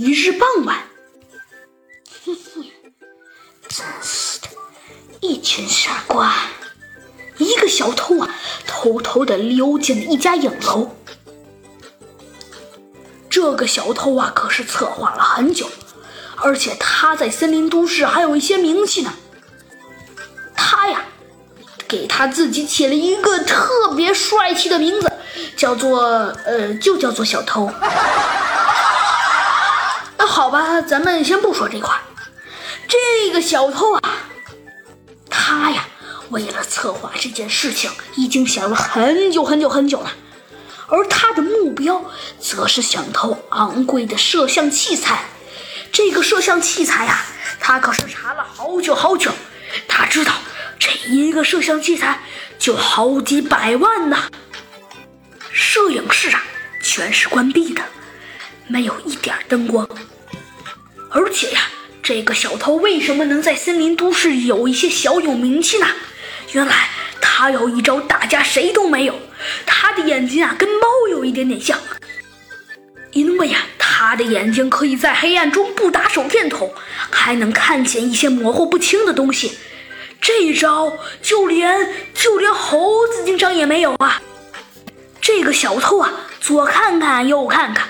一日傍晚，嘿嘿，真是的，一群傻瓜！一个小偷啊，偷偷的溜进了一家影楼。这个小偷啊，可是策划了很久，而且他在森林都市还有一些名气呢。他呀，给他自己起了一个特别帅气的名字，叫做呃，就叫做小偷。好吧，咱们先不说这块。这个小偷啊，他呀，为了策划这件事情，已经想了很久很久很久了。而他的目标则是想偷昂贵的摄像器材。这个摄像器材呀，他可是查了好久好久。他知道这一个摄像器材就好几百万呢。摄影室啊，全是关闭的，没有一点灯光。而且呀，这个小偷为什么能在森林都市有一些小有名气呢？原来他有一招大家谁都没有。他的眼睛啊，跟猫有一点点像，因为呀，他的眼睛可以在黑暗中不打手电筒，还能看见一些模糊不清的东西。这一招就连就连猴子警长也没有啊！这个小偷啊，左看看右看看，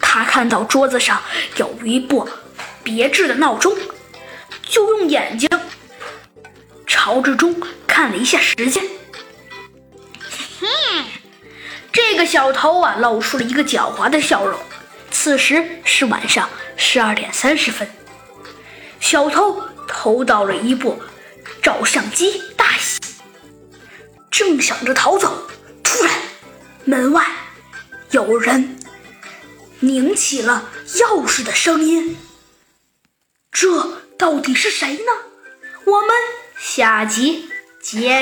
他看到桌子上有一部别致的闹钟，就用眼睛朝着钟看了一下时间。哼，这个小偷啊，露出了一个狡猾的笑容。此时是晚上十二点三十分，小偷偷到了一部照相机，大喜，正想着逃走，突然门外有人拧起了钥匙的声音。这到底是谁呢？我们下集接。